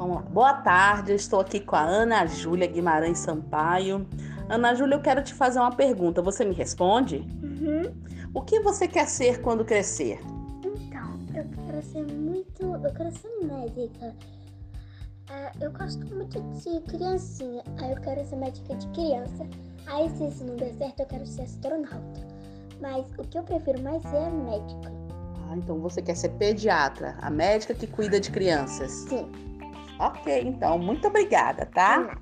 Boa tarde, eu estou aqui com a Ana Júlia Guimarães Sampaio. Ana Júlia, eu quero te fazer uma pergunta. Você me responde? Uhum. O que você quer ser quando crescer? Então, eu quero ser muito. Eu quero ser médica. É, eu gosto muito de criancinha. Aí eu quero ser médica de criança. Aí, se isso não der certo, eu quero ser astronauta. Mas o que eu prefiro mais é médica. Ah, então você quer ser pediatra, a médica que cuida de crianças. Sim. Ok, então, muito obrigada, tá?